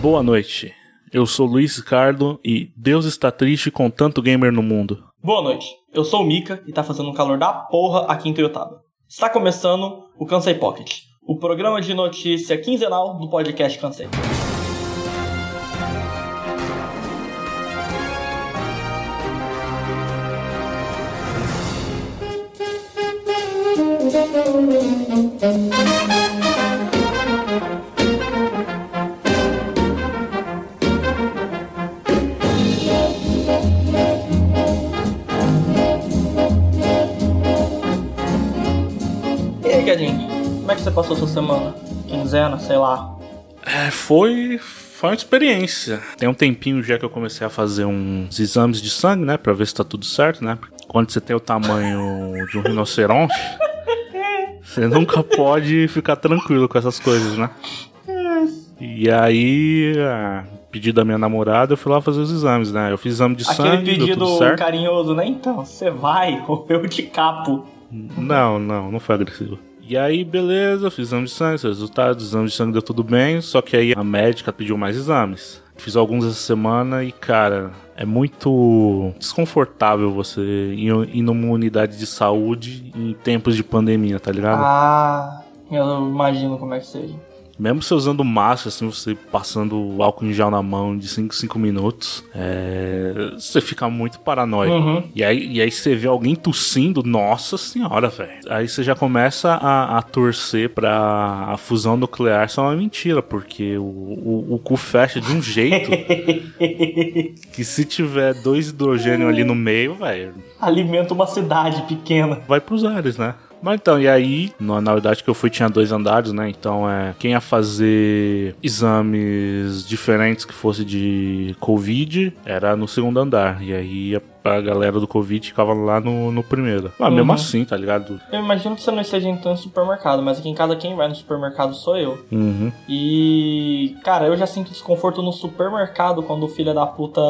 Boa noite. Eu sou Luiz Ricardo e Deus está triste com tanto gamer no mundo. Boa noite. Eu sou o Mika e tá fazendo um calor da porra aqui em Toyotaba. Está começando o Cansei Pocket, o programa de notícia quinzenal do podcast Cansei. E aí? Como é que você passou sua semana? Quinzena, sei lá. É, foi, foi uma experiência. Tem um tempinho já que eu comecei a fazer uns exames de sangue, né? Pra ver se tá tudo certo, né? Quando você tem o tamanho de um rinoceronte, você nunca pode ficar tranquilo com essas coisas, né? E aí, a pedido da minha namorada, eu fui lá fazer os exames, né? Eu fiz exame de Aquele sangue, pedido tudo certo. carinhoso, né? Então, você vai ou eu te capo. Não, não, não foi agressivo. E aí, beleza, fiz exame de sangue, os resultados, exame de sangue deu tudo bem, só que aí a médica pediu mais exames. Fiz alguns essa semana e, cara, é muito desconfortável você ir numa unidade de saúde em tempos de pandemia, tá ligado? Ah, eu imagino como é que seja. Mesmo você usando máscara, assim, você passando álcool em gel na mão de 5 5 minutos, é, você fica muito paranoico. Uhum. E, aí, e aí você vê alguém tossindo, nossa senhora, velho. Aí você já começa a, a torcer pra a fusão nuclear ser uma mentira, porque o, o, o cu fecha de um jeito que se tiver dois hidrogênio ali no meio, velho, Alimenta uma cidade pequena. vai pros ares, né? Mas então, e aí, na, na verdade que eu fui tinha dois andares, né? Então é quem ia fazer exames diferentes que fosse de Covid era no segundo andar. E aí a, a galera do Covid ficava lá no, no primeiro. Mas mesmo Uhum. assim, tá ligado? Eu imagino que você não esteja entrando no supermercado, mas aqui em casa quem vai no supermercado sou eu. Uhum. E, cara, eu já sinto desconforto no supermercado quando o filho da puta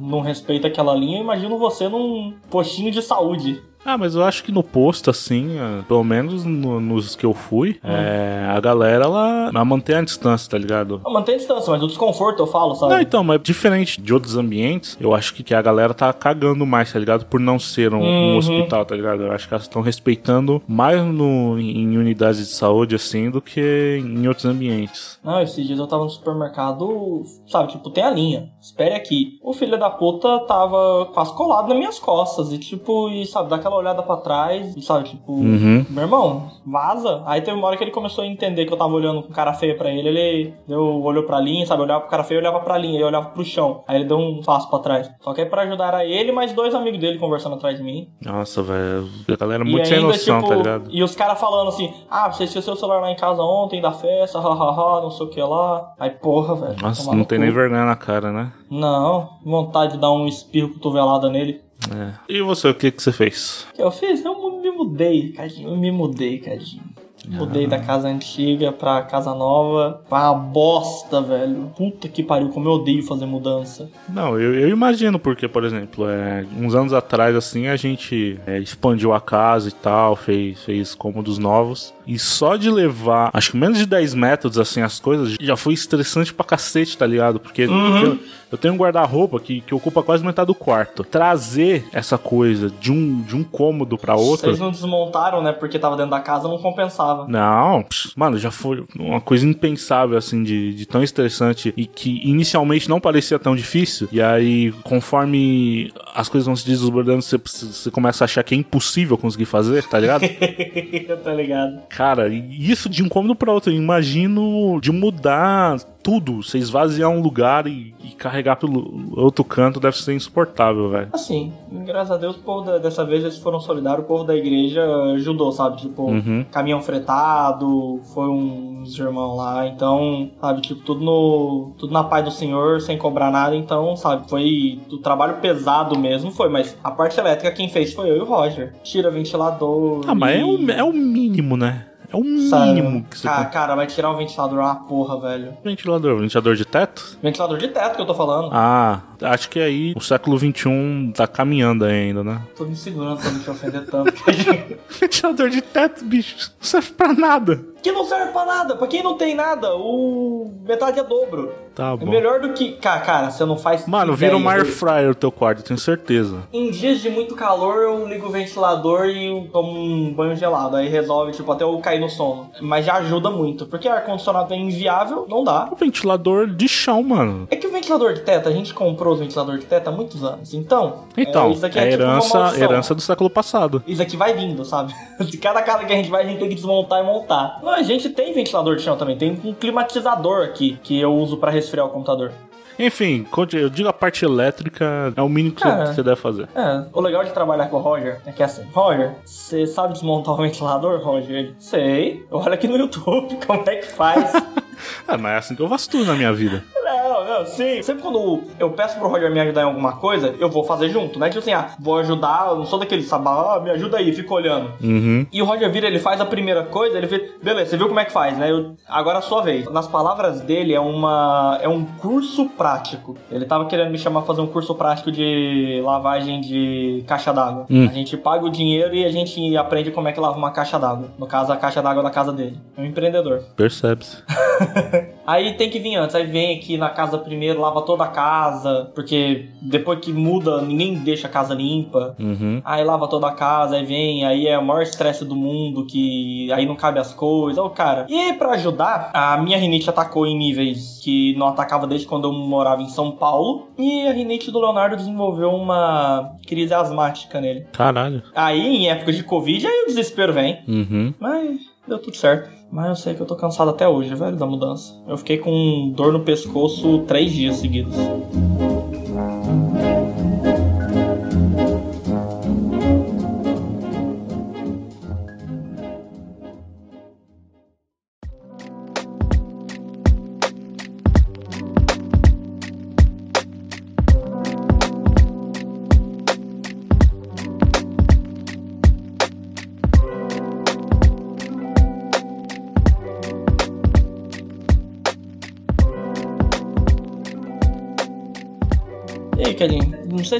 não respeita aquela linha. Eu imagino você num postinho de saúde. Ah, mas eu acho que no posto, assim, é, pelo menos no- nos que eu fui, é, a galera, ela, ela mantém a distância, tá ligado? Não, mantém a distância, mas o desconforto eu falo, sabe? Não, então, mas diferente de outros ambientes, eu acho que, que a galera tá cagando mais, tá ligado? Por não ser um, um Uhum. hospital, tá ligado? Eu acho que elas estão respeitando mais no, em unidades de saúde, assim, do que em outros ambientes. Não, esses dias eu tava no supermercado, sabe, tipo, tem a linha, espere aqui. O filho da puta tava quase colado nas minhas costas e, tipo, e, sabe, dá aquela olhada pra trás, e, sabe, tipo, Uhum. meu irmão, vaza. Aí teve uma hora que ele começou a entender que eu tava olhando com cara feia pra ele, ele deu, olhou pra linha, sabe, olhava pro cara feio, olhava pra linha, eu olhava pro chão. Aí ele deu um passo pra trás. Só que aí pra ajudar era ele e mais dois amigos dele conversando atrás de mim. Nossa, velho, a galera é E muito sem ainda, noção, tipo, tá ligado? E os caras falando assim, ah, você esqueceu o celular lá em casa ontem da festa, hahaha, não sei o que lá. Aí, porra, velho. Nossa, não tem cu. nem vergonha na cara, né? Não, vontade de dar um espirro cotovelada nele. É. E você, o que que você fez? O que eu fiz? Eu me mudei, Cadinho. Eu me mudei, Cadinho. Mudei da casa antiga pra casa nova. Foi uma bosta, velho. Puta que pariu, como eu odeio fazer mudança. Não, eu, eu imagino, porque, por exemplo, é, uns anos atrás, assim, a gente é, expandiu a casa e tal, fez, fez cômodos novos. E só de levar, acho que menos de 10 metros, assim, as coisas, já foi estressante pra cacete, tá ligado? Porque eu, eu tenho um guarda-roupa que, que ocupa quase metade do quarto. Trazer essa coisa de um, de um cômodo pra outro. Vocês não desmontaram, né? Porque tava dentro da casa, não compensava. Não, pss, mano, já foi uma coisa impensável, assim, de, de tão estressante e que inicialmente não parecia tão difícil. E aí, conforme as coisas vão se desbordando, você, você começa a achar que é impossível conseguir fazer, tá ligado? tá ligado? Cara, isso de um cômodo pra outro, eu imagino de mudar tudo, você esvaziar um lugar e, e carregar pelo outro canto deve ser insuportável, velho. Assim, graças a Deus, o povo da- dessa vez eles foram solidários, o povo da igreja ajudou, sabe? Tipo, Uhum. caminhão fretado, foi uns irmãos lá, então, sabe, tipo, tudo no. Tudo na paz do Senhor, sem cobrar nada, então, sabe, foi o trabalho pesado mesmo, foi, mas a parte elétrica quem fez foi eu e o Roger. Tira ventilador. Ah, mas e- é o, é o mínimo, né? É o mínimo que você tem. cara, vai tirar o ventilador é uma porra, velho. Ventilador, ventilador de teto? Ventilador de teto que eu tô falando. Ah, acho que aí o século XXI tá caminhando ainda, né? Tô me segurando pra não te ofender tanto. Ventilador de teto, bicho, não serve pra nada. Que não serve pra nada. Pra quem não tem nada, o metade é dobro. Tá É bom. melhor do que. Cara, cara, você não faz. Mano, vira uma air fryer o teu quarto, tenho certeza. Em dias de muito calor, eu ligo o ventilador e tomo um banho gelado. Aí resolve, tipo, até eu cair no sono. Mas já ajuda muito. Porque ar-condicionado é inviável, não dá. O ventilador de chão, mano. É que o ventilador de teto, a gente comprou os ventilador de teto há muitos anos. Então, Então, é, isso aqui é, é, tipo uma herança, maldição. herança do século passado. Isso aqui vai vindo, sabe? De cada casa que a gente vai, a gente tem que desmontar e montar. Não, a gente tem ventilador de chão também. Tem um climatizador aqui que eu uso pra resfriar o computador. Enfim, eu digo a parte elétrica é o mínimo que você- Cara. você deve fazer. É, o legal de trabalhar com o Roger é que é assim, Roger, você sabe desmontar o ventilador, Roger? Ele, sei. Olha aqui no YouTube como é que faz. Ah, mas é assim que eu faço tudo na minha vida. Não, não, sim. Sempre quando eu peço pro Roger me ajudar em alguma coisa, eu vou fazer junto, né? Tipo assim, ah, vou ajudar, eu não sou daquele, sabe? Ah, me ajuda aí, fica olhando. Uhum. E o Roger vira, ele faz a primeira coisa, ele vira, beleza, você viu como é que faz, né? Eu- agora é a sua vez. Nas palavras dele, é uma é um curso prático. Ele tava querendo me chamar fazer um curso prático de lavagem de caixa d'água. Hum. A gente paga o dinheiro e a gente aprende como é que lava uma caixa d'água. No caso, a caixa d'água da casa dele. É um empreendedor. Percebe-se. Aí tem que vir antes, aí vem aqui na casa primeiro, lava toda a casa, porque depois que muda, ninguém deixa a casa limpa. Uhum. Aí lava toda a casa, aí vem, aí é o maior estresse do mundo, que aí não cabe as coisas. Ô, cara. E pra ajudar, a minha rinite atacou em níveis que não atacava desde quando eu morava em São Paulo. E a rinite do Leonardo desenvolveu uma crise asmática nele. Caralho. Aí, em época de Covid, aí o desespero vem. Uhum. Mas deu tudo certo. Mas eu sei que eu tô cansado até hoje, velho, da mudança. Eu fiquei com dor no pescoço três dias seguidos.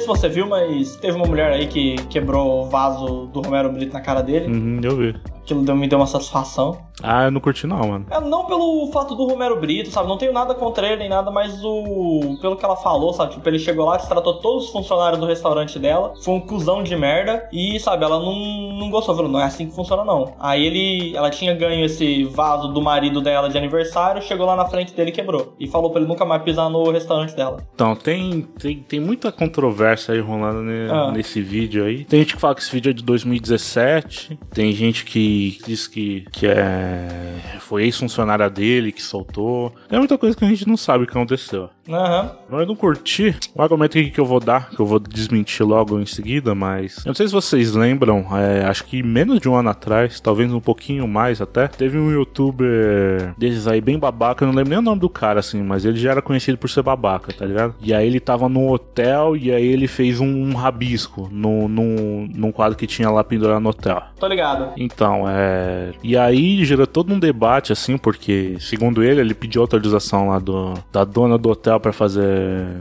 Se você viu, mas teve uma mulher aí que quebrou o vaso do Romero Brito na cara dele. Uhum, eu vi. Aquilo me deu uma satisfação. Ah, eu não curti não, mano. É, não pelo fato do Romero Brito, sabe? Não tenho nada contra ele nem nada, mas o. Pelo que ela falou, sabe? Tipo, ele chegou lá, destratou todos os funcionários do restaurante dela. Foi um cuzão de merda. E, sabe, ela não, não gostou. Falou, não é assim que funciona, não. Aí ele. Ela tinha ganho esse vaso do marido dela de aniversário, chegou lá na frente dele e quebrou. E falou pra ele nunca mais pisar no restaurante dela. Então, tem, tem, tem muita controvérsia aí rolando ne- Ah. nesse vídeo aí. Tem gente que fala que esse vídeo é de 2017. Tem gente que diz que, que é. Foi ex-funcionária dele que soltou. Tem muita coisa que a gente não sabe o que aconteceu. Aham. Eu não curti o argumento que eu vou dar, que eu vou desmentir logo em seguida, mas. Eu não sei se vocês lembram, é, acho que menos de um ano atrás, talvez um pouquinho mais até, teve um youtuber desses aí bem babaca, eu não lembro nem o nome do cara, assim, mas ele já era conhecido por ser babaca, tá ligado? E aí ele tava num hotel e aí ele fez um, um rabisco no, num, num quadro que tinha lá pendurado no hotel. Tô ligado. Então, é. E aí gerou todo um debate, assim, porque, segundo ele, ele pediu autorização lá do, da dona do hotel pra fazer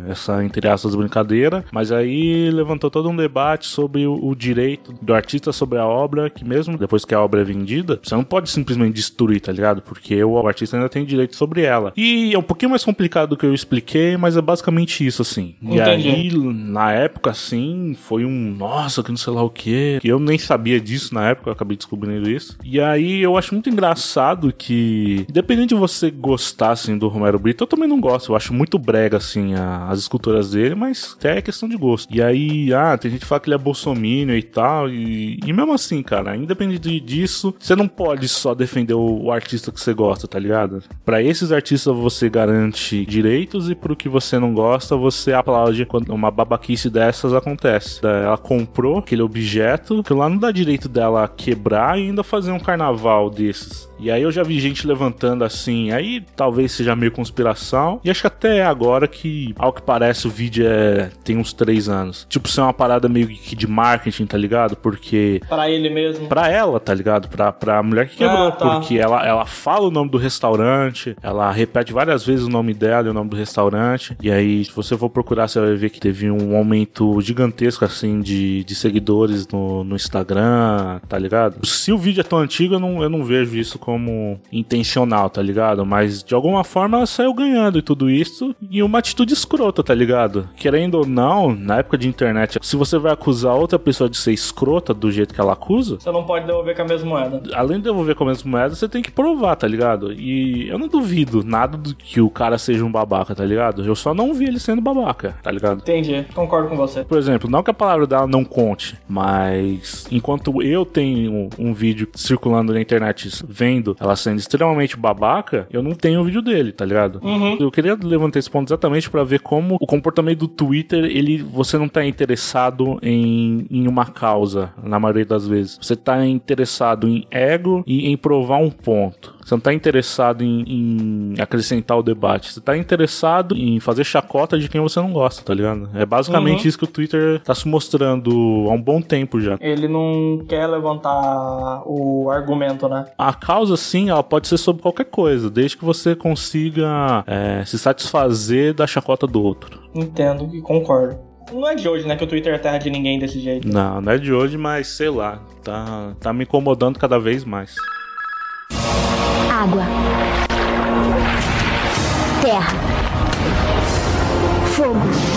essa, entre aspas, brincadeira. Mas aí levantou todo um debate sobre o, o direito do artista sobre a obra, que mesmo depois que a obra é vendida, você não pode simplesmente destruir, tá ligado? Porque o artista ainda tem direito sobre ela. E é um pouquinho mais complicado do que eu expliquei, mas é basicamente isso, assim. E Entendi. aí, na época, assim, foi um nossa, que não sei lá o que. Eu nem sabia disso na época, eu acabei descobrindo isso. E aí eu acho muito engraçado que, independente de você gostar, assim, do Romero Brito, eu também não gosto. Eu acho muito brega, assim, a- as esculturas dele, mas até é questão de gosto. E aí, ah, tem gente que fala que ele é bolsominion e tal. E, e mesmo assim, cara, independente disso, você não pode só defender o, o artista que você gosta, tá ligado? Pra esses artistas você garante direitos e pro que você não gosta, você aplaude quando uma babaquice dessas acontece. Ela comprou aquele objeto, que lá não dá direito dela quebrar e ainda fazer um carnaval desses. E aí eu já vi gente levantando assim, aí talvez seja meio conspiração. E acho que até é agora que, ao que parece, o vídeo é tem uns três anos. Tipo, ser uma parada meio que de marketing, tá ligado? Porque. Para ele mesmo. Pra ela, tá ligado? Pra, pra mulher que quebrou. Ah, tá. Porque ela, ela fala o nome do restaurante, ela repete várias vezes o nome dela e o nome do restaurante. E aí, se você for procurar, você vai ver que teve um aumento gigantesco, assim, de, de seguidores no, no Instagram, tá ligado? Se o vídeo é tão antigo, eu não, eu não vejo isso como intencional, tá ligado? Mas de alguma forma ela saiu ganhando e tudo isso. E uma atitude escrota, tá ligado? Querendo ou não, na época de internet, se você vai acusar outra pessoa de ser escrota do jeito que ela acusa, Você não pode devolver com a mesma moeda. além de devolver com a mesma moeda, você tem que provar, tá ligado? E eu não duvido nada do que o cara seja um babaca, tá ligado? Eu só não vi ele sendo babaca, tá ligado? Entendi, concordo com você. Por exemplo, não que a palavra dela não conte, mas enquanto eu tenho um vídeo circulando na internet vendo ela sendo extremamente babaca, eu não tenho o vídeo dele, tá ligado? Uhum. Eu queria levantar esse ponto exatamente pra ver como o comportamento do Twitter, ele você não tá interessado em, em uma causa, na maioria das vezes. Você tá interessado em ego e em provar um ponto. Você não tá interessado em, em acrescentar o debate. Você tá interessado em fazer chacota de quem você não gosta, tá ligado? É basicamente Uhum. isso que o Twitter tá se mostrando há um bom tempo já. Ele não quer levantar o argumento, né? A causa, sim, ela pode ser sobre qualquer coisa, desde que você consiga é, se satisfazer da chacota do outro. Entendo e concordo. Não é de hoje, né, que o Twitter é terra de ninguém desse jeito. Não, não é de hoje, mas sei lá, tá, tá me incomodando cada vez mais. Água. Terra. Fogo.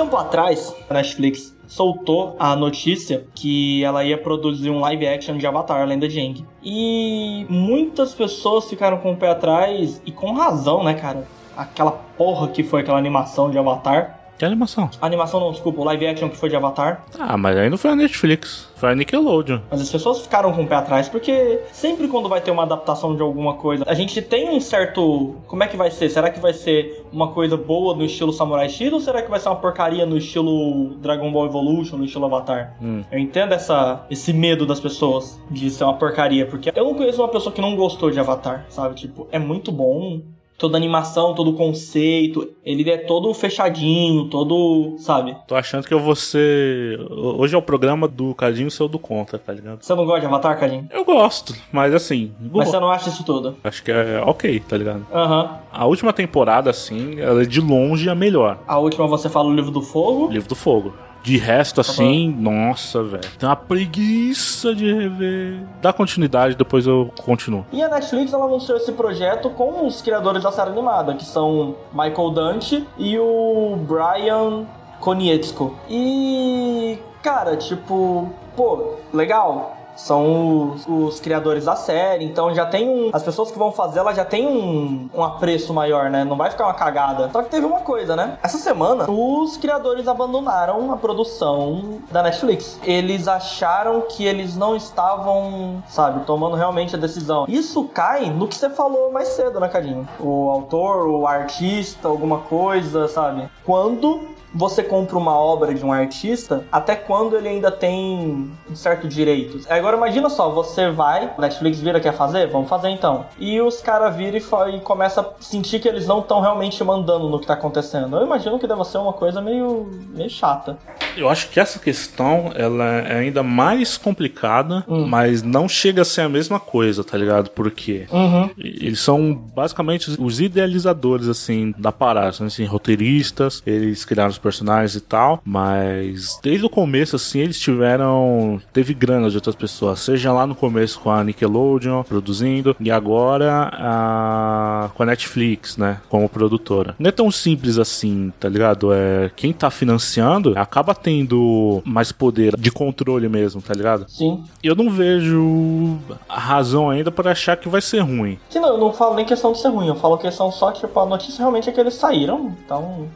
Tempo atrás, a Netflix soltou a notícia que ela ia produzir um live action de Avatar, a Lenda de Aang. E muitas pessoas ficaram com o pé atrás, e com razão, né, cara? Aquela porra que foi aquela animação de Avatar. Que animação? A animação não, desculpa, o live action que foi de Avatar. Ah, mas aí não foi a Netflix, foi a Nickelodeon. Mas as pessoas ficaram com o pé atrás, porque sempre quando vai ter uma adaptação de alguma coisa, a gente tem um certo. Como é que vai ser? Será que vai ser uma coisa boa no estilo Samurai X ou será que vai ser uma porcaria no estilo Dragon Ball Evolution, no estilo Avatar? Hum. Eu entendo essa, esse medo das pessoas de ser uma porcaria, porque eu não conheço uma pessoa que não gostou de Avatar, sabe? Tipo, é muito bom. Toda animação, todo o conceito, ele é todo fechadinho, todo, sabe? Tô achando que eu vou ser. Hoje é o programa do Cadinho seu do Contra, tá ligado? Você não gosta de Avatar, Cadinho? Eu gosto, mas assim, Mas você não acha isso tudo? acho que é ok, tá ligado? Aham. A última temporada, assim, ela é de longe a melhor. A última você fala o livro do fogo. Livro do Fogo. De resto, assim, nossa, velho. Tem uma preguiça de rever. Dá continuidade, depois eu continuo. E a Netflix ela anunciou esse projeto com os criadores da série animada, que são Michael Dante e o Brian Konietzko. E, cara, tipo, pô, legal. São os, os criadores da série, então já tem um. As pessoas que vão fazer, ela já tem um, um apreço maior, né? Não vai ficar uma cagada. Só que teve uma coisa, né? Essa semana, os criadores abandonaram a produção da Netflix. Eles acharam que eles não estavam, sabe, tomando realmente a decisão. Isso cai no que você falou mais cedo, né, Cadinho? O autor, o artista, alguma coisa, sabe? Quando você compra uma obra de um artista, até quando ele ainda tem um certo direito. Agora imagina só, você vai, Netflix vira quer fazer? Vamos fazer então. E os caras viram e, e começa a sentir que eles não estão realmente mandando no que tá acontecendo. Eu imagino que deve ser uma coisa meio, meio chata. Eu acho que essa questão ela é ainda mais complicada, mas não chega a ser a mesma coisa, tá ligado? Porque Uhum. eles são basicamente os idealizadores assim da parada, são assim, roteiristas, eles criaram os personagens e tal, mas desde o começo assim eles tiveram teve grana de outras pessoas, seja lá no começo com a Nickelodeon produzindo e agora a, com a Netflix, né, como produtora. Não é tão simples assim, tá ligado? É quem tá financiando acaba tendo mais poder de controle mesmo, tá ligado? Sim. Eu não vejo razão ainda para achar que vai ser ruim. Que não, eu não falo nem questão de ser ruim, eu falo questão só, tipo, a notícia realmente é que eles saíram, então.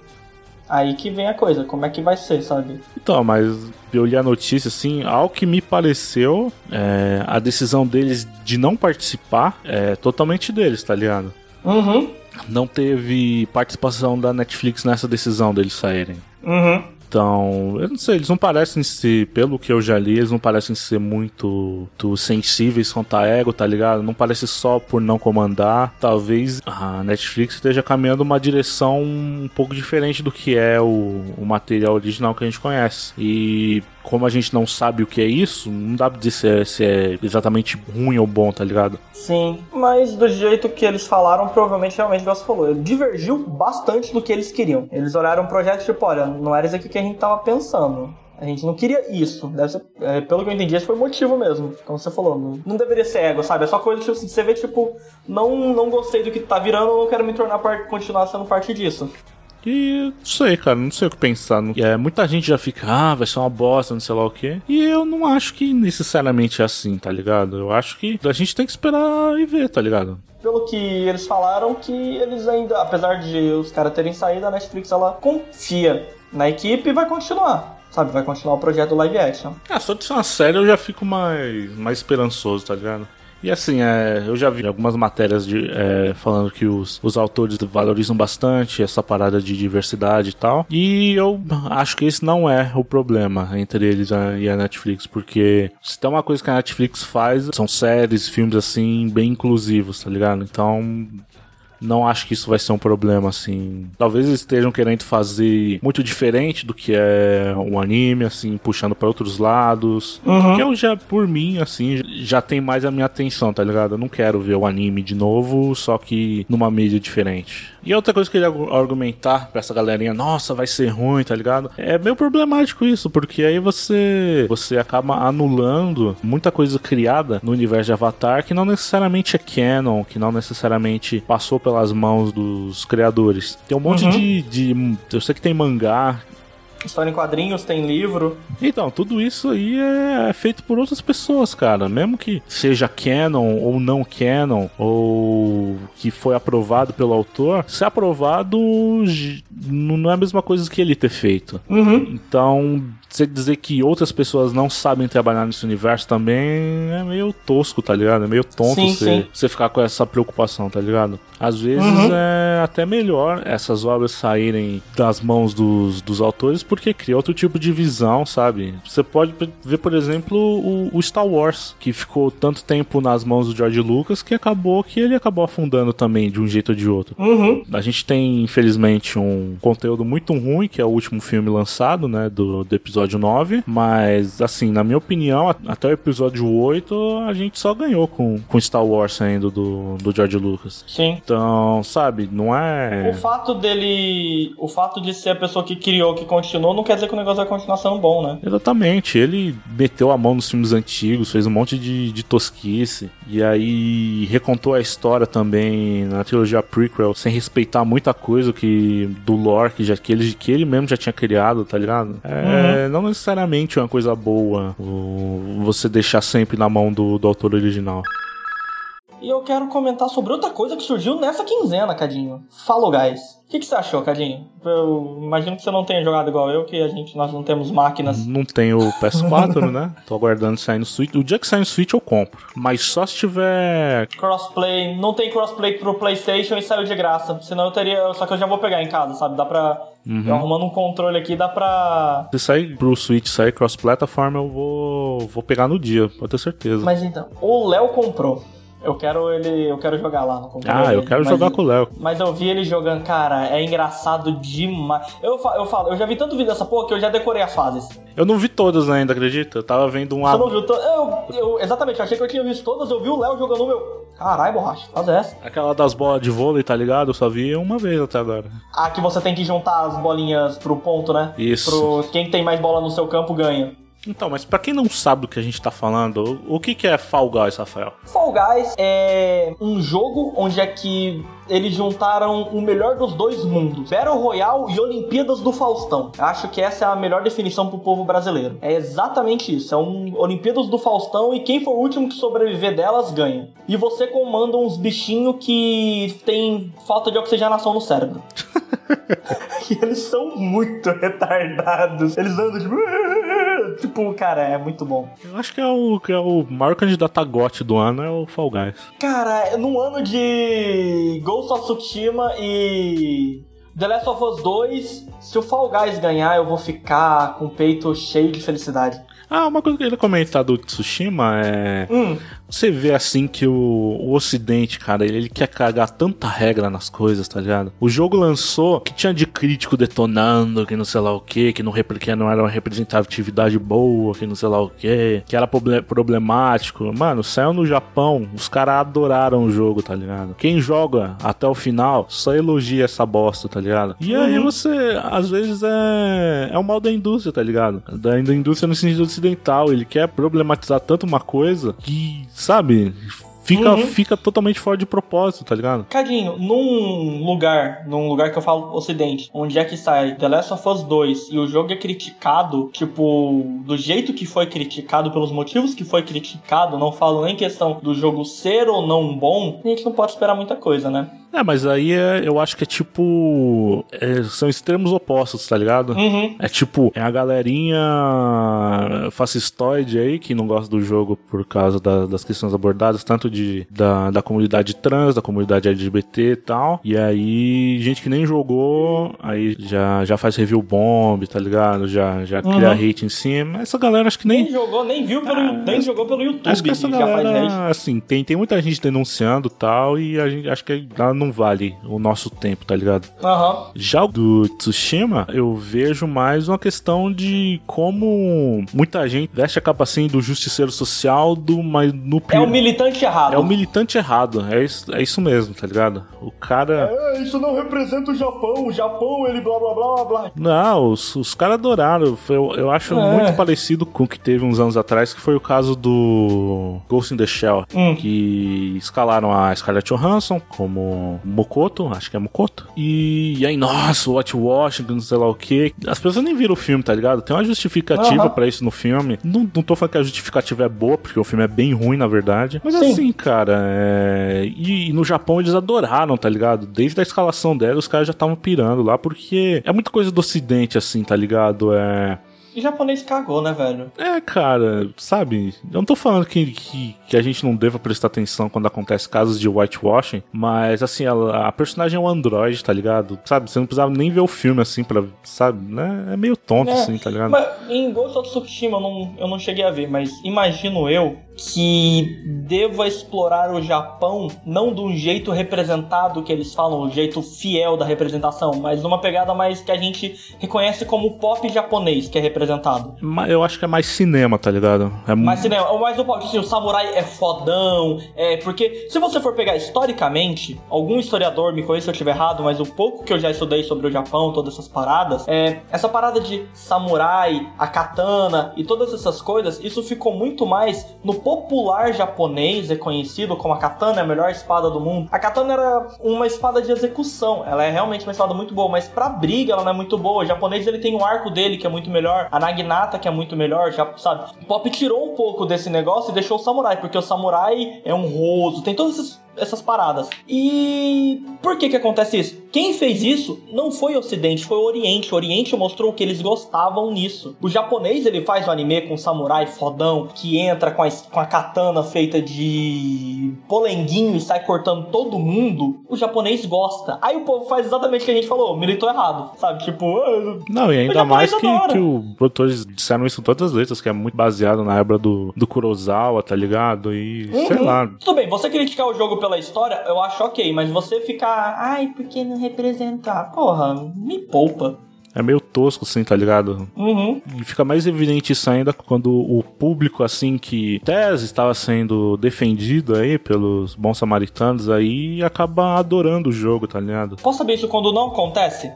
Aí que vem a coisa, como é que vai ser, sabe? Então, mas eu li a notícia assim, ao que me pareceu, é, a decisão deles de não participar é totalmente deles, tá ligado? Uhum. Não teve participação da Netflix nessa decisão deles saírem. Uhum. Então, eu não sei, eles não parecem ser, pelo que eu já li, eles não parecem ser muito, muito sensíveis quanto a ego, tá ligado? Não parece só por não comandar. Talvez a Netflix esteja caminhando uma direção um pouco diferente do que é o, o material original que a gente conhece. E como a gente não sabe o que é isso, não dá pra dizer se é, se é exatamente ruim ou bom, tá ligado? Sim, mas do jeito que eles falaram, provavelmente realmente você falou, divergiu bastante do que eles queriam. Eles olharam o projeto tipo, olha, não era isso aqui que a gente tava pensando. A gente não queria isso. Deve ser, é, pelo que eu entendi, esse foi o motivo mesmo. Como você falou. Não, não deveria ser ego, sabe? É só coisa tipo, você vê, tipo, não, não gostei do que tá virando, não quero me tornar parte, continuar sendo parte disso. E não sei, cara, não sei o que pensar. É, muita gente já fica, ah, vai ser uma bosta, não sei lá o quê. E eu não acho que necessariamente é assim, tá ligado? Eu acho que a gente tem que esperar e ver, tá ligado? Pelo que eles falaram, que eles ainda, apesar de os caras terem saído, a Netflix ela confia na equipe e vai continuar. Sabe, vai continuar o projeto live action. Ah, só de ser uma série eu já fico mais, mais esperançoso, tá ligado? E assim, é, eu já vi algumas matérias de, é, falando que os, os autores valorizam bastante essa parada de diversidade e tal. E eu acho que esse não é o problema entre eles e a Netflix, porque se tem uma coisa que a Netflix faz, são séries, filmes assim, bem inclusivos, tá ligado? Então não acho que isso vai ser um problema, assim. Talvez eles estejam querendo fazer muito diferente do que é um anime, assim, puxando para outros lados. Uhum. Que eu já, por mim, assim, já tem mais a minha atenção, tá ligado? Eu não quero ver o anime de novo, só que numa mídia diferente. E outra coisa que eu queria argumentar pra essa galerinha, nossa, vai ser ruim, tá ligado? É meio problemático isso, porque aí você você acaba anulando muita coisa criada no universo de Avatar que não necessariamente é canon, que não necessariamente passou pelas mãos dos criadores. Tem um monte Uhum. de, de. Eu sei que tem mangá. História em quadrinhos, tem livro. Então, tudo isso aí é feito por outras pessoas, cara. Mesmo que seja canon ou não canon, ou que foi aprovado pelo autor, se é aprovado não é a mesma coisa que ele ter feito. Uhum. Então, você dizer que outras pessoas não sabem trabalhar nesse universo também é meio tosco, tá ligado? É meio tonto Sim, você, sim. você ficar com essa preocupação, tá ligado? Às vezes Uhum. é até melhor essas obras saírem das mãos dos, dos autores porque cria outro tipo de visão, sabe? Você pode ver, por exemplo, o, o Star Wars, que ficou tanto tempo nas mãos do George Lucas que acabou que ele acabou afundando também de um jeito ou de outro. Uhum. A gente tem, infelizmente, um conteúdo muito ruim, que é o último filme lançado, né, do, do episódio 9. Mas, assim, na minha opinião, até o episódio 8, a gente só ganhou com, com Star Wars saindo do, do George Lucas. Sim. Então, sabe, não é. O fato dele. O fato de ser a pessoa que criou, que continuou, não quer dizer que o negócio vai continuar sendo bom, né? Exatamente, ele meteu a mão nos filmes antigos, fez um monte de, de tosquice, e aí recontou a história também na trilogia prequel, sem respeitar muita coisa que do lore que, já, que, ele, que ele mesmo já tinha criado, tá ligado? É, Não necessariamente é uma coisa boa o- você deixar sempre na mão do, do autor original. E eu quero comentar sobre outra coisa que surgiu nessa quinzena, Cadinho. Falou, guys. O que, que você achou, Cadinho? Eu imagino que você não tenha jogado igual eu, que a gente, nós não temos máquinas. Não tem o PS4, né? Tô aguardando sair no Switch. O dia que sair no Switch eu compro. Mas só se tiver Crossplay, não tem crossplay pro PlayStation e saiu de graça. Senão eu teria. Só que eu já vou pegar em casa, sabe? Dá pra. Eu arrumando um controle aqui, dá pra. Se sair pro Switch, sair cross-platform, eu vou, vou pegar no dia, pode ter certeza. Mas então, o Léo comprou. Eu quero ele. Eu quero jogar lá no computador. ah, eu dele, quero mas- jogar com o Léo. Mas eu vi ele jogando, cara, é engraçado demais. Eu, eu falo, eu já vi tanto vídeo dessa porra que eu já decorei as fases. Eu não vi todas ainda, acredita? Eu tava vendo um. Você não viu? to- Eu, eu, exatamente, eu achei que eu tinha visto todas, eu vi o Léo jogando o meu. Caralho, borracha, faz essa. Aquela das bolas de vôlei, tá ligado? Eu só vi uma vez até agora. Ah, que você tem que juntar as bolinhas pro ponto, né? Isso. Pro quem tem mais bola no seu campo ganha. Então, mas pra quem não sabe do que a gente tá falando, o, que, que é Fall Guys, Rafael? Fall Guys é um jogo onde é que eles juntaram o melhor dos dois mundos: Battle Royale e Olimpíadas do Faustão. Eu Acho que essa é a melhor definição pro povo brasileiro. É exatamente isso: é um Olimpíadas do Faustão e quem for o último que sobreviver delas ganha. E você comanda uns bichinhos que tem falta de oxigenação no cérebro. e eles são muito retardados. Eles andam tipo. tipo, cara, é muito bom. Eu acho que é o, que é o maior candidato a GOT do ano é o Fall Guys. Cara, no ano de Ghost of Tsushima e The Last of Us 2, se o Fall Guys ganhar, eu vou ficar com o peito cheio de felicidade. Ah, uma coisa que eu ia comentar do Tsushima é. Hum. Você vê assim que o, o Ocidente, cara, ele, ele, quer cagar tanta regra nas coisas, tá ligado? O jogo lançou que tinha de crítico detonando, que não sei lá o que, que não, que não era uma representatividade boa, que não sei lá o que, que era problemático. Mano, saiu no Japão, os caras adoraram o jogo, tá ligado? Quem joga até o final só elogia essa bosta, tá ligado? E aí uhum. você, às vezes, é, é o mal da indústria, tá ligado? Da, da indústria no sentido ocidental. Ele quer problematizar tanto uma coisa que sabe? Fica, uhum. fica totalmente fora de propósito, tá ligado? Cadinho, num lugar, num lugar que eu falo ocidente, onde é que sai The Last of Us 2 e o jogo é criticado, tipo, do jeito que foi criticado, pelos motivos que foi criticado, não falo nem questão do jogo ser ou não bom, a gente não pode esperar muita coisa, né? É, mas aí é, eu acho que é tipo. É, são extremos opostos, tá ligado? Uhum. É tipo, é a galerinha fascistoide aí que não gosta do jogo por causa da, das questões abordadas, tanto de, da, da comunidade trans, da comunidade LGBT e tal. E aí, gente que nem jogou, aí já, já faz review bomb, tá ligado? Já, já uhum. cria hate em cima. Essa galera acho que nem. Nem jogou, nem viu pelo. Ah, nem jogou pelo YouTube. Acho que essa galera, assim, tem, tem muita gente denunciando tal, e a gente acho que ela não vale o nosso tempo, tá ligado? Uhum. Já o do Tsushima, eu vejo mais uma questão de como muita gente veste a capa assim do justiceiro social, do, mas no É o militante errado. É o militante errado, é isso, é isso mesmo, tá ligado? O cara. É, isso não representa o Japão, o Japão, ele blá blá blá blá. Não, os, os caras adoraram. Eu, eu acho é. muito parecido com o que teve uns anos atrás, que foi o caso do Ghost in the Shell, hum. que escalaram a Scarlett Johansson como Mokoto, acho que é Mokoto. E, e aí, nossa, Watch Washington, sei lá o que. As pessoas nem viram o filme, tá ligado? Tem uma justificativa uhum. para isso no filme. Não, não tô falando que a justificativa é boa, porque o filme é bem ruim, na verdade. Mas Sim. assim, cara, é... e, e, no Japão eles adoraram, tá ligado? Desde a escalação dela, os caras já estavam pirando lá, porque é muita coisa do ocidente, assim, tá ligado? É. E japonês cagou, né, velho? É, cara, sabe? Eu não tô falando que, que, que, a gente não deva prestar atenção quando acontece casos de whitewashing, mas, assim, a, a personagem é um android, tá ligado? Sabe? Você não precisava nem ver o filme, assim, pra, sabe? Né? É meio tonto, é, assim, tá ligado? Mas em Ghost of Tsushima eu não, eu não cheguei a ver, mas imagino eu que deva explorar o Japão não de um jeito representado que eles falam, o jeito fiel da representação, mas numa pegada mais que a gente reconhece como pop japonês que é representado. Eu acho que é mais cinema, tá ligado? É mais cinema, ou mais o pop, assim, o samurai é fodão, é porque se você for pegar historicamente, algum historiador me conhece se eu estiver errado, mas o pouco que eu já estudei sobre o Japão, todas essas paradas, é essa parada de samurai, a katana e todas essas coisas, isso ficou muito mais no popular japonês é conhecido como a katana, é a melhor espada do mundo. A katana era uma espada de execução, ela é realmente uma espada muito boa, mas pra briga ela não é muito boa. O japonês ele tem um arco dele que é muito melhor, a naginata que é muito melhor, já sabe. O Pop tirou um pouco desse negócio e deixou o samurai, porque o samurai é honroso, tem todos esses essas paradas. E por que que acontece isso? Quem fez isso não foi o Ocidente, foi o Oriente. O Oriente mostrou que eles gostavam nisso. O japonês ele faz o anime com um samurai fodão que entra com a, com a katana feita de polenguinho e sai cortando todo mundo. O japonês gosta. Aí o povo faz exatamente o que a gente falou, militou errado, sabe? Tipo, ah, não, e ainda mais que, que os produtores disseram isso em todas as letras, que é muito baseado na obra do, do Kurosawa, tá ligado? E uhum. sei lá. Tudo bem, você criticar o jogo pela história, eu acho ok, mas você ficar, ai, porque não representar? Porra, me poupa. É meio tosco, assim, tá ligado? Uhum. E fica mais evidente isso ainda quando o público, assim, que tese estava sendo defendido aí pelos bons samaritanos aí, acaba adorando o jogo, tá ligado? Posso saber isso quando não acontece?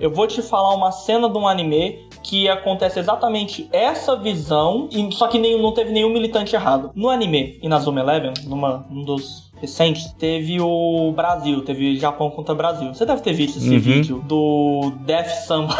Eu vou te falar uma cena de um anime que acontece exatamente essa visão, só que nenhum, não teve nenhum militante errado. No anime Inazuma Eleven, numa, um dos recentes, teve o Brasil, teve Japão contra Brasil. Você deve ter visto esse Uhum. vídeo do Death Samba.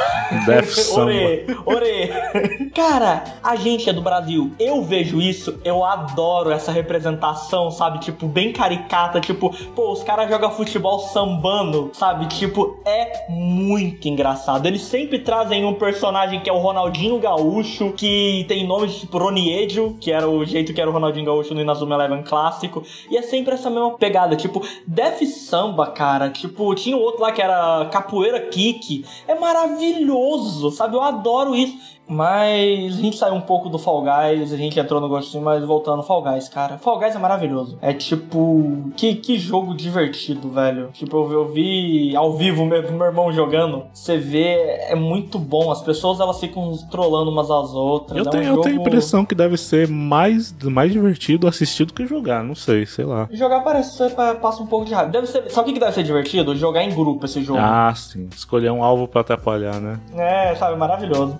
Death Samba. Ore, ore. Cara, a gente é do Brasil. Eu vejo isso, eu adoro essa representação, sabe? Tipo, bem caricata. Tipo, pô, os caras jogam futebol sambando, sabe? Tipo, é muito engraçado. Eles sempre trazem um personagem que é o Ronaldinho Gaúcho, que tem nome de tipo Roniedio, que era o jeito que era o Ronaldinho Gaúcho no Inazuma Eleven clássico. E é sempre essa mesma pegada. Tipo, Death Samba, cara. Tipo, tinha outro lá que era Capoeira Kick. É maravilhoso, sabe? Eu adoro isso. Mas a gente saiu um pouco do Fall Guys, a gente entrou no gostinho, mas voltando, Fall Guys, cara. Fall Guys é maravilhoso. É tipo. Que, que jogo divertido, velho. Tipo, eu, vi- eu vi ao vivo meu, meu irmão jogando. Você vê, é muito bom. As pessoas elas ficam trolando umas às outras. Eu é um tenho, eu tenho a jogo- impressão que deve ser mais, mais divertido assistir do que jogar, não sei, sei lá. Jogar parece pa- passa um pouco de raiva. Deve ser, sabe o que que deve ser divertido? Jogar em grupo esse jogo. Ah, sim. Escolher um alvo pra atrapalhar, né? É, sabe, maravilhoso.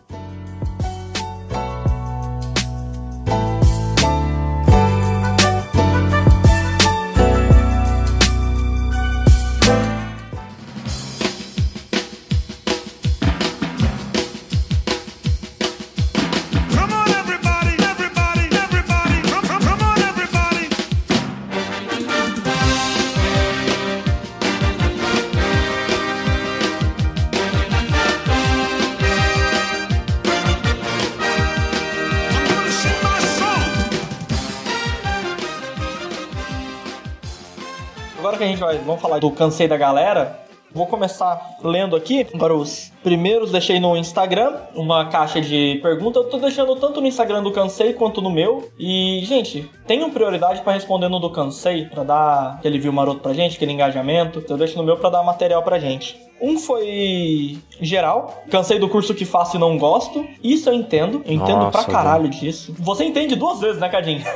Vai, vamos falar do Cansei da Galera, vou começar lendo aqui. Agora os primeiros deixei no Instagram, uma caixa de perguntas. Eu tô deixando tanto no Instagram do Cansei quanto no meu. E, gente, tenham prioridade pra responder no do Cansei, pra dar aquele view maroto pra gente, aquele engajamento. Eu deixo no meu pra dar material pra gente. Um foi geral. Cansei do curso que faço e não gosto. Isso eu entendo. Eu entendo Nossa, pra caralho disso. Você entende duas vezes, né, Cadinho?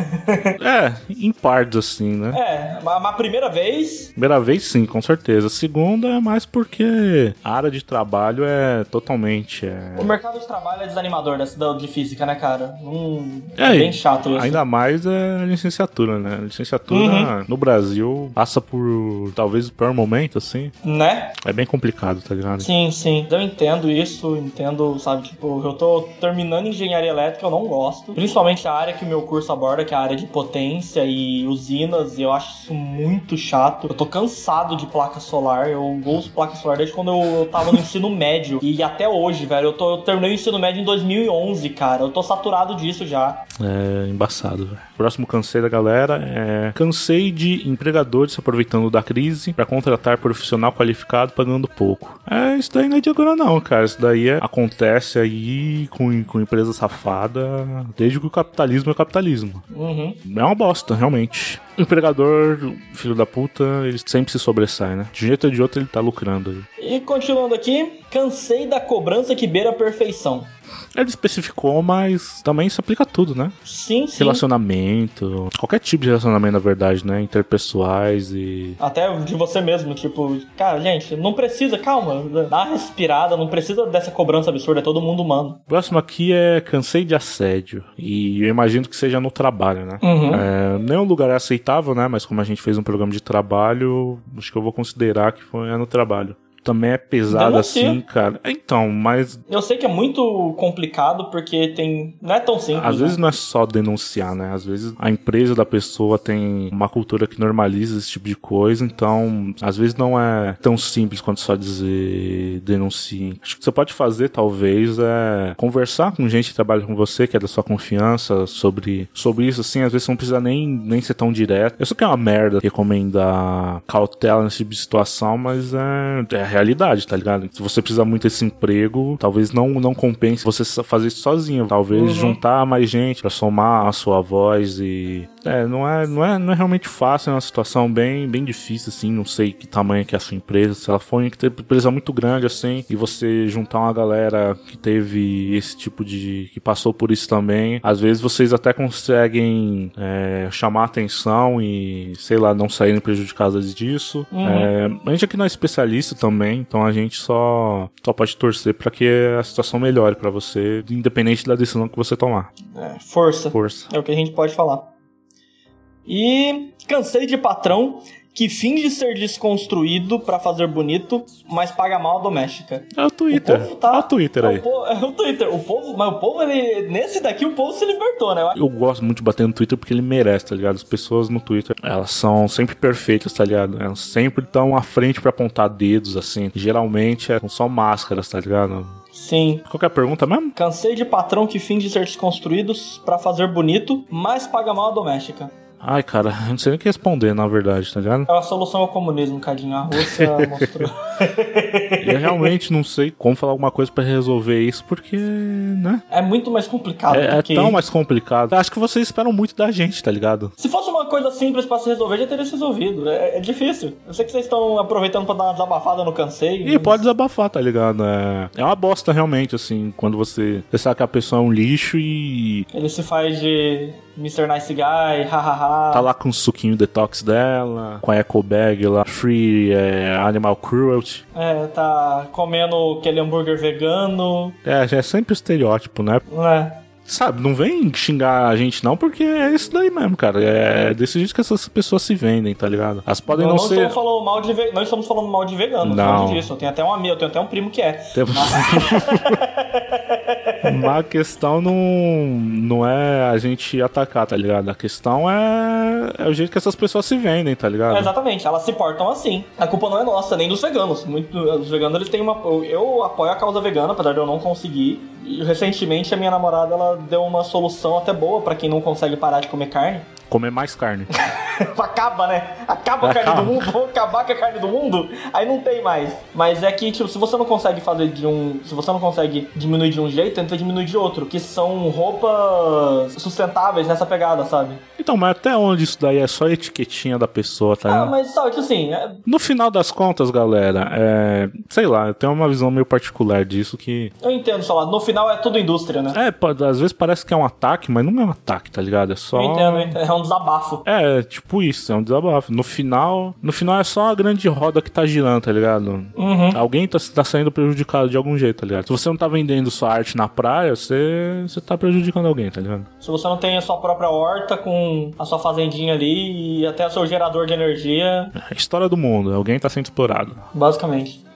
É, em partes assim, né? é, mas a primeira vez Primeira vez, sim, com certeza. Segunda é mais porque a área de trabalho é totalmente. É, O mercado de trabalho é desanimador da- de física, né, cara? Hum, É, é bem chato isso. Ainda mais é a licenciatura, né? A licenciatura Uhum. no Brasil passa por talvez o pior momento, assim. Né? É bem complicado, tá ligado? Sim, sim. Eu entendo isso, entendo, sabe? Tipo, eu tô terminando engenharia elétrica, eu não gosto. Principalmente a área que o meu curso aborda, que é a área de potência e usinas, eu acho isso muito chato. Eu tô cansado de placa solar, eu uso placa solar desde quando eu tava no ensino médio. E até hoje, velho, eu, tô, eu terminei o ensino médio em 2011, cara. Eu tô saturado disso já. É embaçado, velho. Próximo cansei da galera é. Cansei de empregadores se aproveitando da crise pra contratar profissional qualificado pagando pouco. É, isso daí não é de agora, não, cara. Isso daí é- acontece aí com, com empresa safada desde que o capitalismo é capitalismo. Uhum. É uma bosta, realmente. O empregador, filho da puta, ele sempre se sobressai, né? De um jeito ou de outro ele tá lucrando aí. E continuando aqui, cansei da cobrança que beira a perfeição. Ele especificou, mas também se aplica a tudo, né? Sim, sim. Relacionamento, qualquer tipo de relacionamento, na verdade, né? Interpessoais e. Até de você mesmo, tipo, cara, gente, não precisa, calma, dá uma respirada, não precisa dessa cobrança absurda, é todo mundo humano. Próximo aqui é cansei de assédio. E eu imagino que seja no trabalho, né? Uhum. É, nenhum lugar é aceitável, né? Mas como a gente fez um programa de trabalho, acho que eu vou considerar que foi é no trabalho. Também é pesado assim, cara. Então, mas Eu sei que é muito complicado porque tem. Não é tão simples. Às né? vezes não é só denunciar, né? Às vezes a empresa da pessoa tem uma cultura que normaliza esse tipo de coisa, então às vezes não é tão simples quanto só dizer denuncie. Acho que você pode fazer, talvez, é conversar com gente que trabalha com você, que é da sua confiança, sobre, sobre isso, assim. Às vezes você não precisa nem, nem ser tão direto. Eu sei que é uma merda recomendar cautela nesse tipo de situação, mas é, é realidade, tá ligado? Se você precisar muito desse emprego, talvez não, não compense você fazer isso sozinho. Talvez Uhum. juntar mais gente pra somar a sua voz e. É, não é, não é, não é realmente fácil, é uma situação bem, bem difícil, assim. Não sei que tamanho que é a sua empresa. Se ela for uma empresa muito grande, assim, e você juntar uma galera que teve esse tipo de. que passou por isso também, às vezes vocês até conseguem é, chamar atenção e, sei lá, não saírem prejudicadas disso. Uhum. É, a gente aqui não é especialista também, então a gente só, só pode torcer pra que a situação melhore pra você, independente da decisão que você tomar. É, força. Força. É o que a gente pode falar. E cansei de patrão que finge ser desconstruído pra fazer bonito, mas paga mal a doméstica. É o Twitter. O povo tá- É o Twitter é aí. O povo, é o Twitter. O povo, mas o povo, ele, nesse daqui, o povo se libertou, né? Eu gosto muito de bater no Twitter porque ele merece, tá ligado? As pessoas no Twitter, elas são sempre perfeitas, tá ligado? Elas sempre estão à frente pra apontar dedos, assim. Geralmente é- são só máscaras, tá ligado? Sim. Qualquer pergunta mesmo? Cansei de patrão que finge ser desconstruídos pra fazer bonito, mas paga mal a doméstica. Ai, cara, eu não sei nem o que responder, na verdade, tá ligado? É a solução ao comunismo, Cadinho. A Rússia mostrou. Eu realmente não sei como falar alguma coisa pra resolver isso, porque, né? É muito mais complicado. É, é que... tão mais complicado. Acho que vocês esperam muito da gente, tá ligado? Se fosse uma coisa simples pra se resolver, já teria se resolvido. É, é difícil. Eu sei que vocês estão aproveitando pra dar uma desabafada no cansei. E pode desabafar, tá ligado? É, é uma bosta realmente, assim, quando você, você sabe que a pessoa é um lixo e Ele se faz de Mr. Nice Guy, hahaha. tá lá com o suquinho detox dela, com a eco bag lá, free é, animal cruelty. É, tá comendo aquele hambúrguer vegano. É, já é sempre o estereótipo, né? né? Sabe, não vem xingar a gente não, porque é isso daí mesmo, cara. É desse jeito que essas pessoas se vendem, tá ligado? Elas podem Não, não, não ser... estamos falando mal de ve... não estamos falando mal de vegano, Não. disso. Eu tenho até um amigo, eu tenho até um primo que é. Temos- Mas a questão não, não é a gente atacar, tá ligado? A questão é, é o jeito que essas pessoas se vendem, tá ligado? É, exatamente, elas se portam assim. A culpa não é nossa, nem dos veganos. Muito, os veganos eles têm uma. Eu apoio a causa vegana, apesar de eu não conseguir. E recentemente a minha namorada ela deu uma solução até boa pra quem não consegue parar de comer carne. Comer mais carne. Acaba, né? Acaba a carne Acaba. do mundo, vamos acabar com a carne do mundo, aí não tem mais. Mas é que, tipo, se você não consegue fazer de um. Se você não consegue diminuir de um jeito, tenta diminuir de outro. Que são roupas sustentáveis nessa pegada, sabe? Então, mas até onde isso daí é só etiquetinha da pessoa, tá Ah, mas sabe, tipo assim, é- No final das contas, galera, é. Sei lá, eu tenho uma visão meio particular disso que. eu entendo, sei lá, no final é tudo indústria, né? É, às vezes parece que é um ataque, mas não é um ataque, tá ligado? É só. Eu entendo, eu entendo, é um desabafo. É, tipo isso, é um desabafo. No final, no final é só a grande roda que tá girando, tá ligado? Uhum. Alguém tá, tá saindo prejudicado de algum jeito, tá ligado? Se você não tá vendendo sua arte na praia, você, você tá prejudicando alguém, tá ligado? Se você não tem a sua própria horta com a sua fazendinha ali e até o seu gerador de energia, É a história do mundo, alguém tá sendo explorado. basicamente.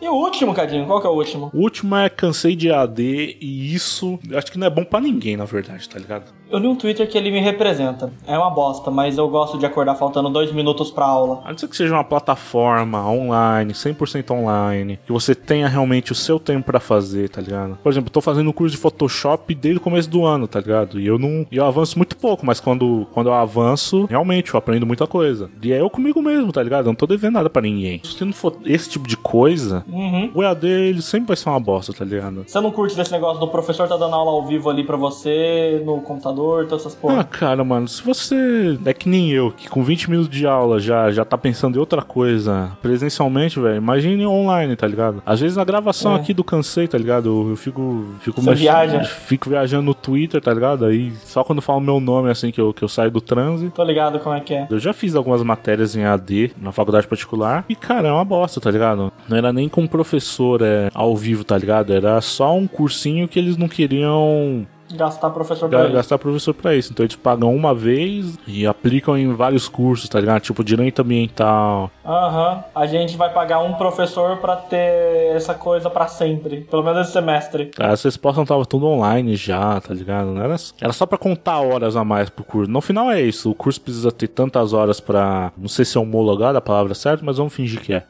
E o último, Cadinho, qual que é o último? O último é cansei de AD e isso acho que não é bom pra ninguém, na verdade, tá ligado? Eu li um Twitter que ele me representa. É uma bosta, mas eu gosto de acordar faltando dois minutos pra aula. A não ser que seja uma plataforma online, 100% online, que você tenha realmente o seu tempo pra fazer, tá ligado? Por exemplo, eu tô fazendo um curso de Photoshop desde o começo do ano, tá ligado? E eu não. e Eu avanço muito pouco, mas quando, quando eu avanço, realmente eu aprendo muita coisa. E é eu comigo mesmo, tá ligado? Eu não tô devendo nada pra ninguém. Se não for esse tipo de coisa, Uhum. o EAD ele sempre vai ser uma bosta, tá ligado? Você não curte desse negócio do professor tá dando aula ao vivo ali pra você, no computador, todas essas Ah, porra? cara, mano, se você é que nem eu, que com 20 minutos de aula já, já tá pensando em outra coisa presencialmente, velho, imagine online, tá ligado? Às vezes na gravação É. aqui do cansei, tá ligado? Eu, eu fico. fico Você viaja. Fico viajando no Twitter, tá ligado? Aí só quando falo meu nome, assim, que eu, que eu saio do transe. Tô ligado como é que é. Eu já fiz algumas matérias em AD na faculdade particular e, cara, é uma bosta, tá ligado? Não era nem com professor é, ao vivo, tá ligado? Era só um cursinho que eles não queriam Gastar professor pra ga- isso. gastar professor pra isso. Então eles pagam uma vez e aplicam em vários cursos, tá ligado? Tipo direito ambiental. Aham. A gente vai pagar um professor pra ter essa coisa pra sempre. Pelo menos esse semestre. As respostas estavam tudo online já, tá ligado? Não era, era só pra contar horas a mais pro curso. No final é isso. O curso precisa ter tantas horas pra. Não sei se é homologado a palavra certa, mas vamos fingir que é.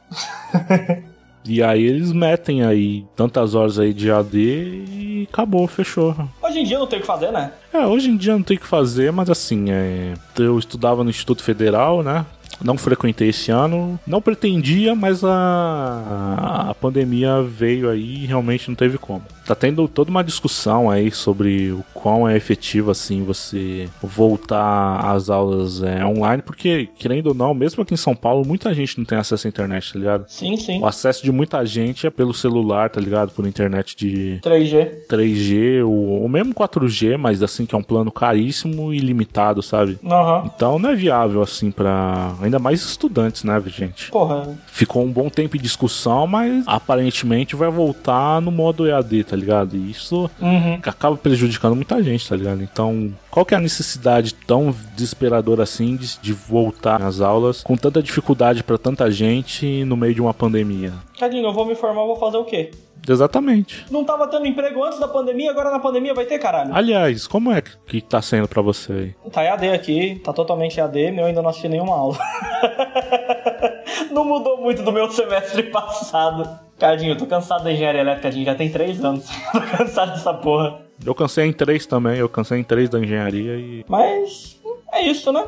E aí eles metem aí tantas horas aí de AD e acabou, fechou. Hoje em dia não tem o que fazer, né? É, hoje em dia não tem o que fazer, mas assim, é, eu estudava no Instituto Federal, né? Não frequentei esse ano, não pretendia, mas a, a pandemia veio aí e realmente não teve como. Tá tendo toda uma discussão aí sobre o quão é efetivo assim você voltar às aulas é, online, porque querendo ou não, mesmo aqui em São Paulo, muita gente não tem acesso à internet, tá ligado? Sim, sim. O acesso de muita gente é pelo celular, tá ligado? Por internet de 3G. 3G ou, ou mesmo 4G, mas assim que é um plano caríssimo e limitado, sabe? Aham. Então não é viável assim pra. ainda mais estudantes, né, gente? Porra. Ficou um bom tempo em discussão, mas aparentemente vai voltar no modo EAD, tá ligado? E isso Uhum. acaba prejudicando muita gente, tá ligado? Então, qual que é a necessidade tão desesperadora assim de, de voltar às aulas com tanta dificuldade pra tanta gente no meio de uma pandemia? Cadinho, eu vou me formar, eu vou fazer o quê? Exatamente. Não tava tendo emprego antes da pandemia, agora na pandemia vai ter, caralho. Aliás, como é que- tá sendo pra você aí? Tá EAD aqui, tá totalmente EAD, meu ainda não assisti nenhuma aula. não mudou muito do meu semestre passado. Cadinho, eu tô cansado da engenharia elétrica, Cadinho, já tem três anos. tô cansado dessa porra. Eu cansei em três também, eu cansei em três da engenharia e. Mas é isso, né?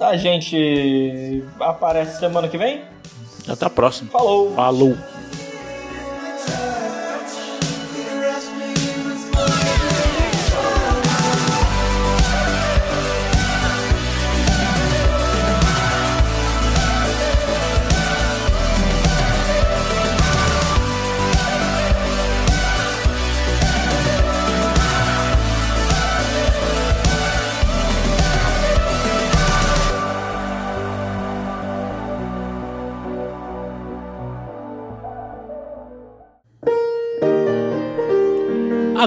A gente aparece semana que vem. Até a próxima. Falou! Falou!